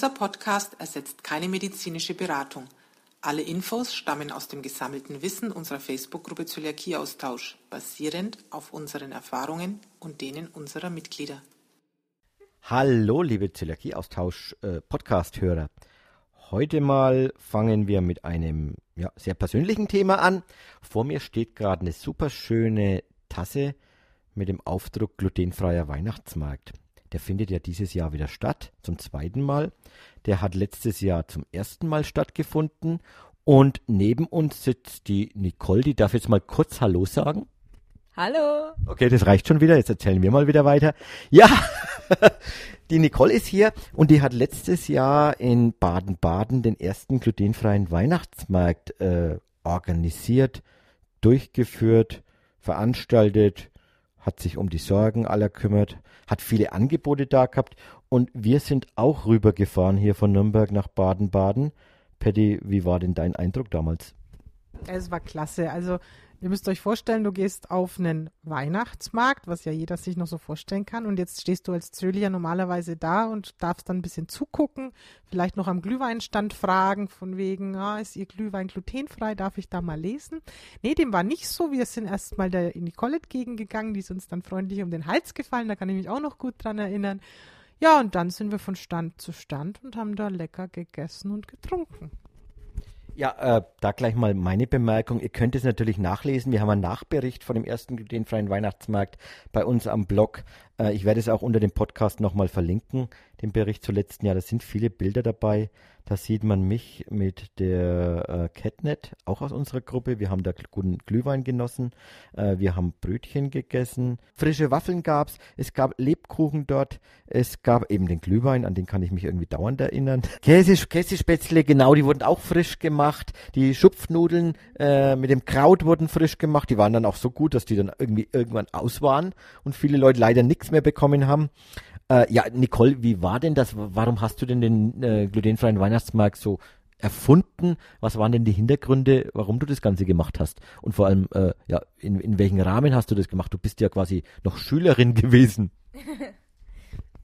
Dieser Podcast ersetzt keine medizinische Beratung. Alle Infos stammen aus dem gesammelten Wissen unserer Facebook-Gruppe Zöliakieaustausch, basierend auf unseren Erfahrungen und denen unserer Mitglieder. Hallo, liebe Zöliakieaustausch-Podcast-Hörer. Äh, Heute mal fangen wir mit einem ja, sehr persönlichen Thema an. Vor mir steht gerade eine super schöne Tasse mit dem Aufdruck glutenfreier Weihnachtsmarkt. Der findet ja dieses Jahr wieder statt, zum zweiten Mal. Der hat letztes Jahr zum ersten Mal stattgefunden. Und neben uns sitzt die Nicole, die darf jetzt mal kurz Hallo sagen. Hallo. Okay, das reicht schon wieder. Jetzt erzählen wir mal wieder weiter. Ja, die Nicole ist hier und die hat letztes Jahr in Baden-Baden den ersten glutenfreien Weihnachtsmarkt äh, organisiert, durchgeführt, veranstaltet hat sich um die Sorgen aller kümmert, hat viele Angebote da gehabt und wir sind auch rübergefahren hier von Nürnberg nach Baden-Baden. Patty, wie war denn dein Eindruck damals? Es war klasse. Also Ihr müsst euch vorstellen, du gehst auf einen Weihnachtsmarkt, was ja jeder sich noch so vorstellen kann. Und jetzt stehst du als Zölier normalerweise da und darfst dann ein bisschen zugucken, vielleicht noch am Glühweinstand fragen, von wegen, ah, ist Ihr Glühwein glutenfrei, darf ich da mal lesen? Nee, dem war nicht so. Wir sind erst mal der in die gegangen, die ist uns dann freundlich um den Hals gefallen, da kann ich mich auch noch gut dran erinnern. Ja, und dann sind wir von Stand zu Stand und haben da lecker gegessen und getrunken. Ja, äh, da gleich mal meine Bemerkung. Ihr könnt es natürlich nachlesen. Wir haben einen Nachbericht von dem ersten glutenfreien Weihnachtsmarkt bei uns am Blog. Äh, ich werde es auch unter dem Podcast nochmal verlinken, den Bericht zu letzten Jahr. Da sind viele Bilder dabei. Da sieht man mich mit der äh, Catnet, auch aus unserer Gruppe. Wir haben da guten Glühwein genossen. Äh, wir haben Brötchen gegessen. Frische Waffeln gab es. Es gab Lebkuchen dort. Es gab eben den Glühwein, an den kann ich mich irgendwie dauernd erinnern. Käse, Käsespätzle, genau, die wurden auch frisch gemacht. Die Schupfnudeln äh, mit dem Kraut wurden frisch gemacht. Die waren dann auch so gut, dass die dann irgendwie irgendwann aus waren und viele Leute leider nichts mehr bekommen haben. Äh, ja, Nicole, wie war denn das? Warum hast du denn den äh, glutenfreien Weihnachtsmarkt so erfunden? Was waren denn die Hintergründe, warum du das Ganze gemacht hast? Und vor allem, äh, ja, in, in welchem Rahmen hast du das gemacht? Du bist ja quasi noch Schülerin gewesen.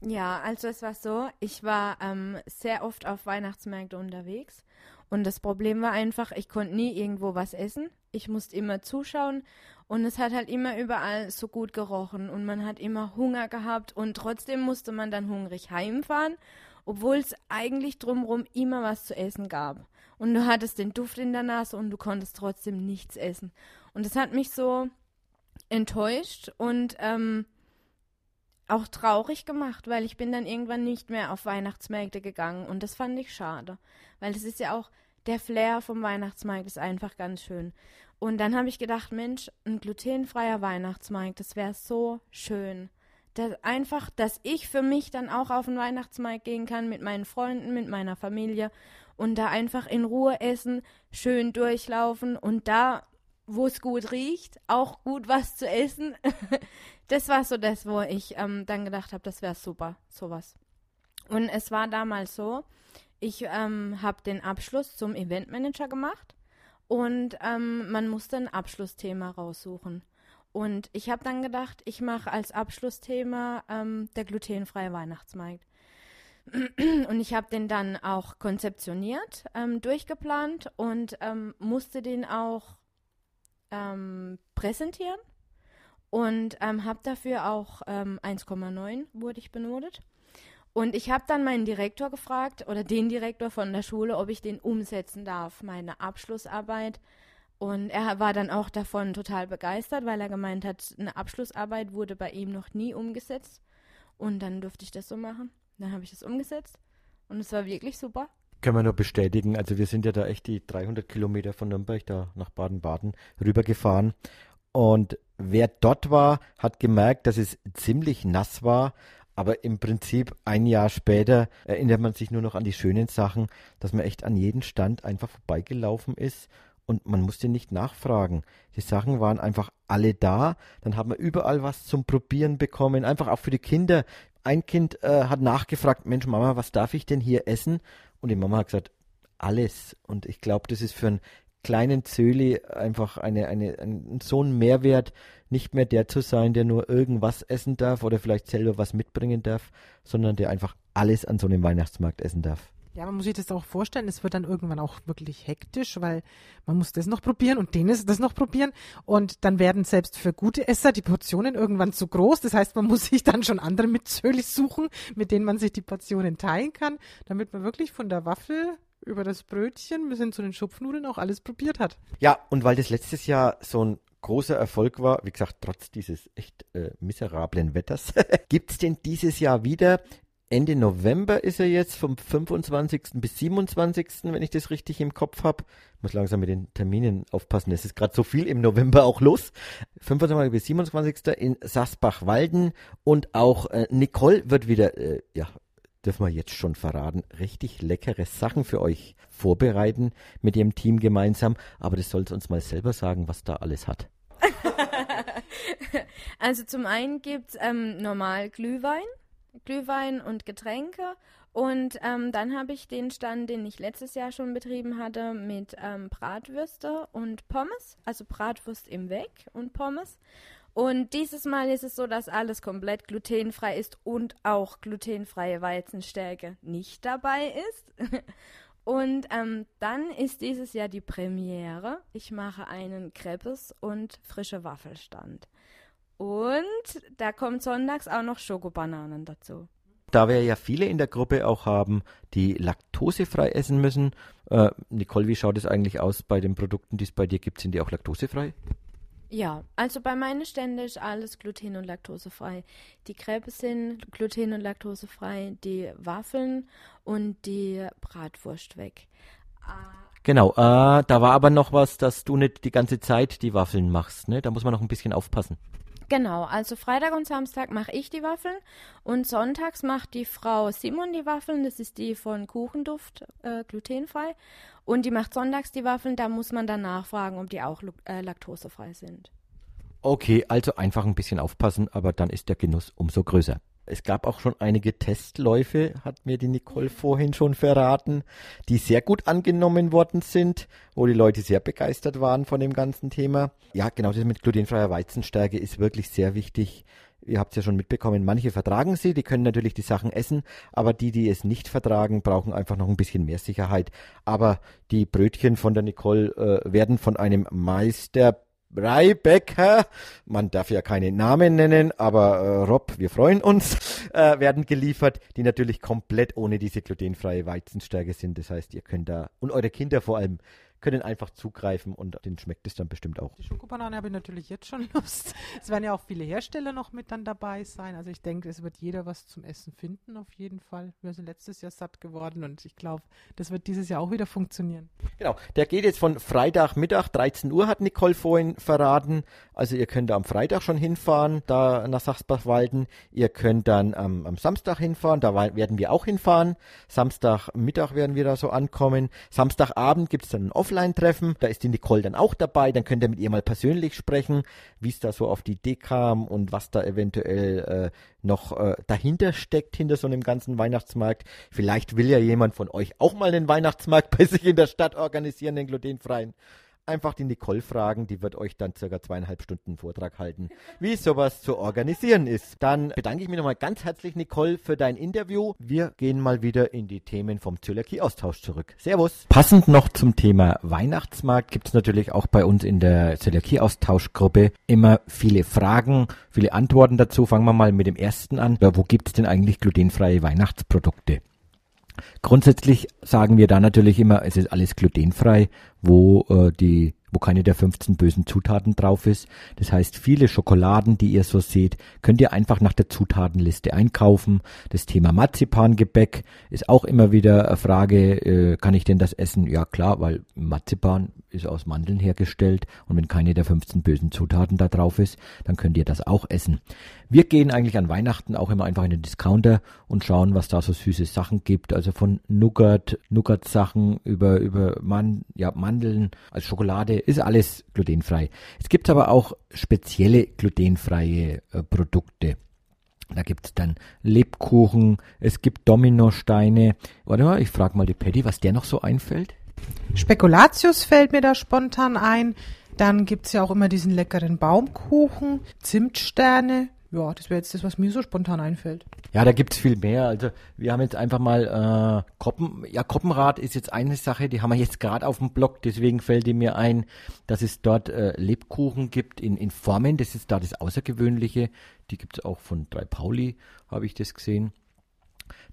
ja, also es war so, ich war ähm, sehr oft auf Weihnachtsmärkte unterwegs und das Problem war einfach, ich konnte nie irgendwo was essen. Ich musste immer zuschauen und es hat halt immer überall so gut gerochen und man hat immer Hunger gehabt und trotzdem musste man dann hungrig heimfahren, obwohl es eigentlich drumherum immer was zu essen gab. Und du hattest den Duft in der Nase und du konntest trotzdem nichts essen. Und das hat mich so enttäuscht und ähm, auch traurig gemacht, weil ich bin dann irgendwann nicht mehr auf Weihnachtsmärkte gegangen und das fand ich schade, weil das ist ja auch der Flair vom Weihnachtsmarkt ist einfach ganz schön. Und dann habe ich gedacht, Mensch, ein glutenfreier Weihnachtsmarkt, das wäre so schön. Das einfach, dass ich für mich dann auch auf den Weihnachtsmarkt gehen kann mit meinen Freunden, mit meiner Familie und da einfach in Ruhe essen, schön durchlaufen und da, wo es gut riecht, auch gut was zu essen. das war so das, wo ich ähm, dann gedacht habe, das wäre super, sowas. Und es war damals so, ich ähm, habe den Abschluss zum Eventmanager gemacht und ähm, man musste ein Abschlussthema raussuchen. Und ich habe dann gedacht, ich mache als Abschlussthema ähm, der glutenfreie Weihnachtsmarkt. Und ich habe den dann auch konzeptioniert, ähm, durchgeplant und ähm, musste den auch ähm, präsentieren. Und ähm, habe dafür auch 1,9 wurde ich benotet. Und ich habe dann meinen Direktor gefragt oder den Direktor von der Schule, ob ich den umsetzen darf, meine Abschlussarbeit. Und er war dann auch davon total begeistert, weil er gemeint hat, eine Abschlussarbeit wurde bei ihm noch nie umgesetzt. Und dann durfte ich das so machen. Dann habe ich das umgesetzt und es war wirklich super. Können wir nur bestätigen. Also wir sind ja da echt die 300 Kilometer von Nürnberg da nach Baden-Baden rübergefahren. Und wer dort war, hat gemerkt, dass es ziemlich nass war aber im Prinzip ein Jahr später erinnert man sich nur noch an die schönen Sachen, dass man echt an jeden Stand einfach vorbeigelaufen ist und man musste nicht nachfragen. Die Sachen waren einfach alle da. Dann hat man überall was zum Probieren bekommen, einfach auch für die Kinder. Ein Kind äh, hat nachgefragt, Mensch Mama, was darf ich denn hier essen? Und die Mama hat gesagt, alles. Und ich glaube, das ist für ein kleinen Zöli einfach eine, eine, ein, so einen Mehrwert, nicht mehr der zu sein, der nur irgendwas essen darf oder vielleicht selber was mitbringen darf, sondern der einfach alles an so einem Weihnachtsmarkt essen darf. Ja, man muss sich das auch vorstellen, es wird dann irgendwann auch wirklich hektisch, weil man muss das noch probieren und den ist das noch probieren und dann werden selbst für gute Esser die Portionen irgendwann zu groß. Das heißt, man muss sich dann schon andere Mitzölis suchen, mit denen man sich die Portionen teilen kann, damit man wirklich von der Waffel über das Brötchen bis hin zu den Schupfnudeln auch alles probiert hat. Ja, und weil das letztes Jahr so ein großer Erfolg war, wie gesagt, trotz dieses echt äh, miserablen Wetters, gibt es denn dieses Jahr wieder Ende November ist er jetzt, vom 25. bis 27., wenn ich das richtig im Kopf habe. Muss langsam mit den Terminen aufpassen. Es ist gerade so viel im November auch los. 25. bis 27. in Sasbach-Walden und auch äh, Nicole wird wieder, äh, ja, dürfen wir jetzt schon verraten, richtig leckere Sachen für euch vorbereiten mit ihrem Team gemeinsam. Aber das sollt uns mal selber sagen, was da alles hat. also zum einen gibt's ähm, normal Glühwein Glühwein und Getränke. Und ähm, dann habe ich den Stand, den ich letztes Jahr schon betrieben hatte, mit ähm, Bratwürste und Pommes. Also Bratwurst im Weg und Pommes. Und dieses Mal ist es so, dass alles komplett glutenfrei ist und auch glutenfreie Weizenstärke nicht dabei ist. und ähm, dann ist dieses Jahr die Premiere. Ich mache einen Crepes und frische Waffelstand. Und da kommt sonntags auch noch Schokobananen dazu. Da wir ja viele in der Gruppe auch haben, die laktosefrei essen müssen. Äh, Nicole, wie schaut es eigentlich aus bei den Produkten, die es bei dir gibt? Sind die auch laktosefrei? Ja, also bei meinen Ständen ist alles gluten- und laktosefrei. Die Crepes sind gluten- und laktosefrei, die Waffeln und die Bratwurst weg. Genau, äh, da war aber noch was, dass du nicht die ganze Zeit die Waffeln machst. Ne? Da muss man noch ein bisschen aufpassen. Genau, also Freitag und Samstag mache ich die Waffeln und sonntags macht die Frau Simon die Waffeln, das ist die von Kuchenduft, äh, glutenfrei. Und die macht sonntags die Waffeln, da muss man dann nachfragen, ob die auch äh, laktosefrei sind. Okay, also einfach ein bisschen aufpassen, aber dann ist der Genuss umso größer. Es gab auch schon einige Testläufe, hat mir die Nicole vorhin schon verraten, die sehr gut angenommen worden sind, wo die Leute sehr begeistert waren von dem ganzen Thema. Ja, genau das mit glutenfreier Weizenstärke ist wirklich sehr wichtig. Ihr habt es ja schon mitbekommen, manche vertragen sie, die können natürlich die Sachen essen, aber die, die es nicht vertragen, brauchen einfach noch ein bisschen mehr Sicherheit. Aber die Brötchen von der Nicole äh, werden von einem Meister Breibäcker, man darf ja keine Namen nennen, aber äh, Rob, wir freuen uns, äh, werden geliefert, die natürlich komplett ohne diese glutenfreie Weizenstärke sind. Das heißt, ihr könnt da, und eure Kinder vor allem, können einfach zugreifen und den schmeckt es dann bestimmt auch. Die Schokobanane habe ich natürlich jetzt schon Lust. Es werden ja auch viele Hersteller noch mit dann dabei sein. Also ich denke, es wird jeder was zum Essen finden, auf jeden Fall. Wir sind letztes Jahr satt geworden und ich glaube, das wird dieses Jahr auch wieder funktionieren. Genau, der geht jetzt von Freitagmittag, 13 Uhr hat Nicole vorhin verraten. Also ihr könnt da am Freitag schon hinfahren, da nach Sachsbach-Walden. Ihr könnt dann ähm, am Samstag hinfahren, da werden wir auch hinfahren. Samstagmittag werden wir da so ankommen. Samstagabend gibt es dann ein Offline-Treffen. Da ist die Nicole dann auch dabei. Dann könnt ihr mit ihr mal persönlich sprechen, wie es da so auf die Idee kam und was da eventuell äh, noch äh, dahinter steckt, hinter so einem ganzen Weihnachtsmarkt. Vielleicht will ja jemand von euch auch mal einen Weihnachtsmarkt bei sich in der Stadt organisieren, den glutenfreien einfach die Nicole fragen, die wird euch dann circa zweieinhalb Stunden Vortrag halten, wie sowas zu organisieren ist. Dann bedanke ich mich nochmal ganz herzlich, Nicole, für dein Interview. Wir gehen mal wieder in die Themen vom Zöliakie-Austausch zurück. Servus. Passend noch zum Thema Weihnachtsmarkt gibt es natürlich auch bei uns in der Zöliakie-Austauschgruppe immer viele Fragen, viele Antworten dazu. Fangen wir mal mit dem ersten an. Wo gibt es denn eigentlich glutenfreie Weihnachtsprodukte? Grundsätzlich sagen wir da natürlich immer, es ist alles glutenfrei, wo äh, die wo keine der 15 bösen Zutaten drauf ist. Das heißt, viele Schokoladen, die ihr so seht, könnt ihr einfach nach der Zutatenliste einkaufen. Das Thema Marzipangebäck ist auch immer wieder eine Frage, äh, kann ich denn das essen? Ja klar, weil Marzipan ist aus Mandeln hergestellt und wenn keine der 15 bösen Zutaten da drauf ist, dann könnt ihr das auch essen. Wir gehen eigentlich an Weihnachten auch immer einfach in den Discounter und schauen, was da so süße Sachen gibt. Also von Nougat, Nougat-Sachen über, über Man, ja, Mandeln als Schokolade ist alles glutenfrei. Es gibt aber auch spezielle glutenfreie äh, Produkte. Da gibt es dann Lebkuchen, es gibt Dominosteine. Warte mal, ich frage mal die Patty, was der noch so einfällt. Spekulatius fällt mir da spontan ein. Dann gibt's ja auch immer diesen leckeren Baumkuchen, Zimtsterne. Ja, das wäre jetzt das, was mir so spontan einfällt. Ja, da gibt's viel mehr. Also wir haben jetzt einfach mal äh, Koppen, ja, Koppenrad ist jetzt eine Sache, die haben wir jetzt gerade auf dem Blog, deswegen fällt mir ein, dass es dort äh, Lebkuchen gibt in, in Formen, das ist da das Außergewöhnliche. Die gibt's auch von Drei Pauli, habe ich das gesehen.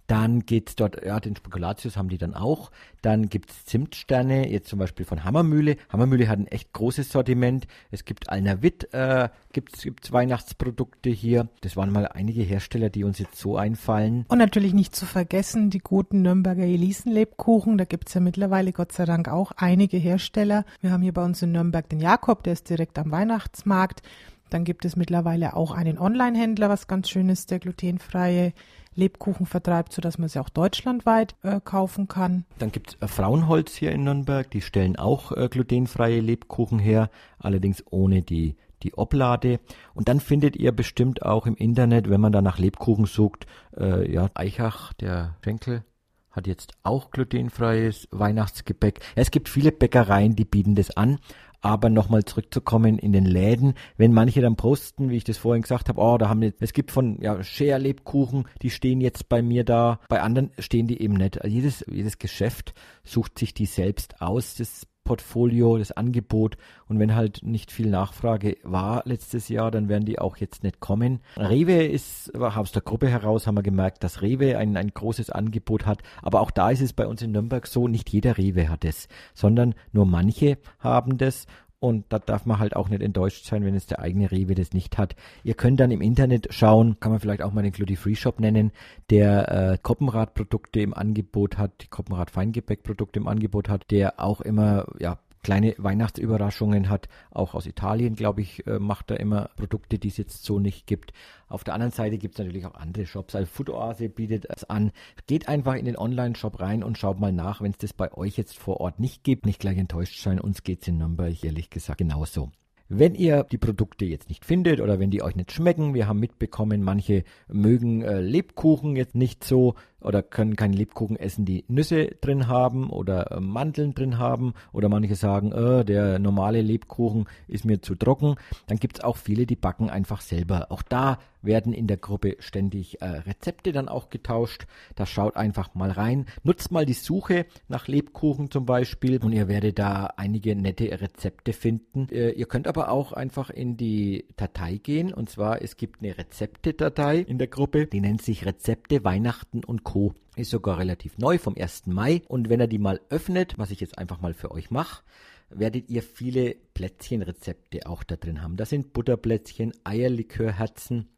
Dann geht's dort, ja, den Spekulatius haben die dann auch. Dann gibt's Zimtsterne, jetzt zum Beispiel von Hammermühle. Hammermühle hat ein echt großes Sortiment. Es gibt Alnawitt, äh, gibt's, gibt's Weihnachtsprodukte hier. Das waren mal einige Hersteller, die uns jetzt so einfallen. Und natürlich nicht zu vergessen die guten Nürnberger Elisenlebkuchen. Da gibt's ja mittlerweile Gott sei Dank auch einige Hersteller. Wir haben hier bei uns in Nürnberg den Jakob, der ist direkt am Weihnachtsmarkt. Dann gibt es mittlerweile auch einen Online-Händler, was ganz schön ist, der glutenfreie Lebkuchen vertreibt, sodass man sie auch deutschlandweit äh, kaufen kann. Dann gibt es äh, Frauenholz hier in Nürnberg, die stellen auch äh, glutenfreie Lebkuchen her, allerdings ohne die die Oblade. Und dann findet ihr bestimmt auch im Internet, wenn man da nach Lebkuchen sucht, äh, ja, Eichach, der Schenkel, hat jetzt auch glutenfreies Weihnachtsgebäck. Es gibt viele Bäckereien, die bieten das an, aber nochmal zurückzukommen in den Läden, wenn manche dann posten, wie ich das vorhin gesagt habe, oh, da haben wir, es gibt von ja, Share Lebkuchen, die stehen jetzt bei mir da, bei anderen stehen die eben nicht. Also jedes, jedes Geschäft sucht sich die selbst aus, das Portfolio, das Angebot. Und wenn halt nicht viel Nachfrage war letztes Jahr, dann werden die auch jetzt nicht kommen. Rewe ist, aus der Gruppe heraus haben wir gemerkt, dass Rewe ein, ein großes Angebot hat, aber auch da ist es bei uns in Nürnberg so, nicht jeder Rewe hat es, sondern nur manche haben das und da darf man halt auch nicht enttäuscht sein, wenn es der eigene Rewe das nicht hat. Ihr könnt dann im Internet schauen, kann man vielleicht auch mal den Gludi Free Shop nennen, der äh, Koppenrad-Produkte im Angebot hat, die Koppenrad-Feingebäck-Produkte im Angebot hat, der auch immer ja kleine Weihnachtsüberraschungen hat. Auch aus Italien, glaube ich, äh, macht er immer Produkte, die es jetzt so nicht gibt. Auf der anderen Seite gibt es natürlich auch andere Shops. Also Food Oase bietet es an. Geht einfach in den Online-Shop rein und schaut mal nach, wenn es das bei euch jetzt vor Ort nicht gibt. Nicht gleich enttäuscht sein. Uns geht es in Nürnberg ehrlich gesagt genauso. Wenn ihr die Produkte jetzt nicht findet oder wenn die euch nicht schmecken, wir haben mitbekommen, manche mögen äh, Lebkuchen jetzt nicht so, oder können keinen Lebkuchen essen, die Nüsse drin haben oder äh, Mandeln drin haben oder manche sagen, äh, der normale Lebkuchen ist mir zu trocken. Dann gibt es auch viele, die backen einfach selber. Auch da werden in der Gruppe ständig äh, Rezepte dann auch getauscht. Da schaut einfach mal rein. Nutzt mal die Suche nach Lebkuchen zum Beispiel und ihr werdet da einige nette Rezepte finden. Äh, ihr könnt aber auch einfach in die Datei gehen und zwar es gibt eine Rezepte-Datei in der Gruppe, die nennt sich Rezepte Weihnachten und Co. Ist sogar relativ neu vom 1. Mai. Und wenn er die mal öffnet, was ich jetzt einfach mal für euch mache, werdet ihr viele Plätzchenrezepte auch da drin haben. Das sind Butterplätzchen, Eierlikörherzen,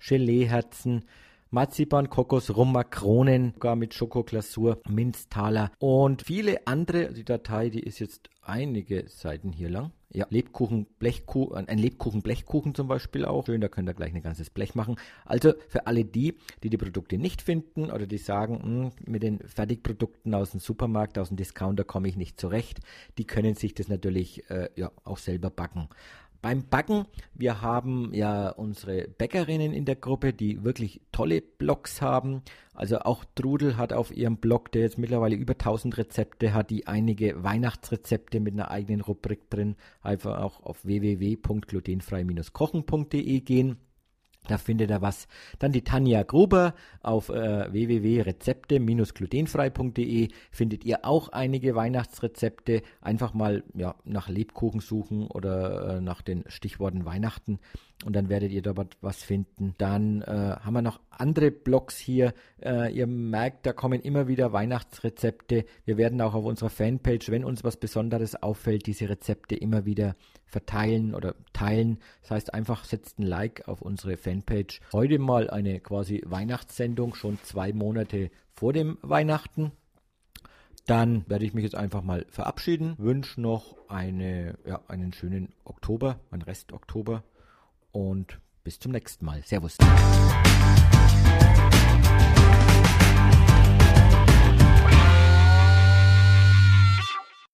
Geleeherzen, Marzipan, Kokos, Rum, Makronen, sogar mit Schokoglasur, Minztaler und viele andere. Die Datei, die ist jetzt einige Seiten hier lang. Ja, Lebkuchen, Blechkuchen, ein Lebkuchen, Blechkuchen zum Beispiel auch. Schön, da könnt ihr gleich ein ganzes Blech machen. Also für alle die, die die Produkte nicht finden oder die sagen, hm, mit den Fertigprodukten aus dem Supermarkt, aus dem Discounter komme ich nicht zurecht, die können sich das natürlich äh, ja, auch selber backen. Beim Backen, wir haben ja unsere Bäckerinnen in der Gruppe, die wirklich tolle Blogs haben. Also auch Trudel hat auf ihrem Blog, der jetzt mittlerweile über 1000 Rezepte hat, die einige Weihnachtsrezepte mit einer eigenen Rubrik drin. Einfach auch auf www.glutenfrei-kochen.de gehen. Da findet ihr was. Dann die Tanja Gruber auf äh, www.rezepte-glutenfrei.de findet ihr auch einige Weihnachtsrezepte. Einfach mal ja, nach Lebkuchen suchen oder äh, nach den Stichworten Weihnachten und dann werdet ihr dort was finden. Dann äh, haben wir noch andere Blogs hier. Äh, ihr merkt, da kommen immer wieder Weihnachtsrezepte. Wir werden auch auf unserer Fanpage, wenn uns was Besonderes auffällt, diese Rezepte immer wieder verteilen oder teilen. Das heißt, einfach setzt ein Like auf unsere Fanpage. Heute mal eine quasi Weihnachtssendung, schon zwei Monate vor dem Weihnachten. Dann werde ich mich jetzt einfach mal verabschieden. Wünsche noch eine, ja, einen schönen Oktober, einen Rest Oktober und bis zum nächsten Mal. Servus.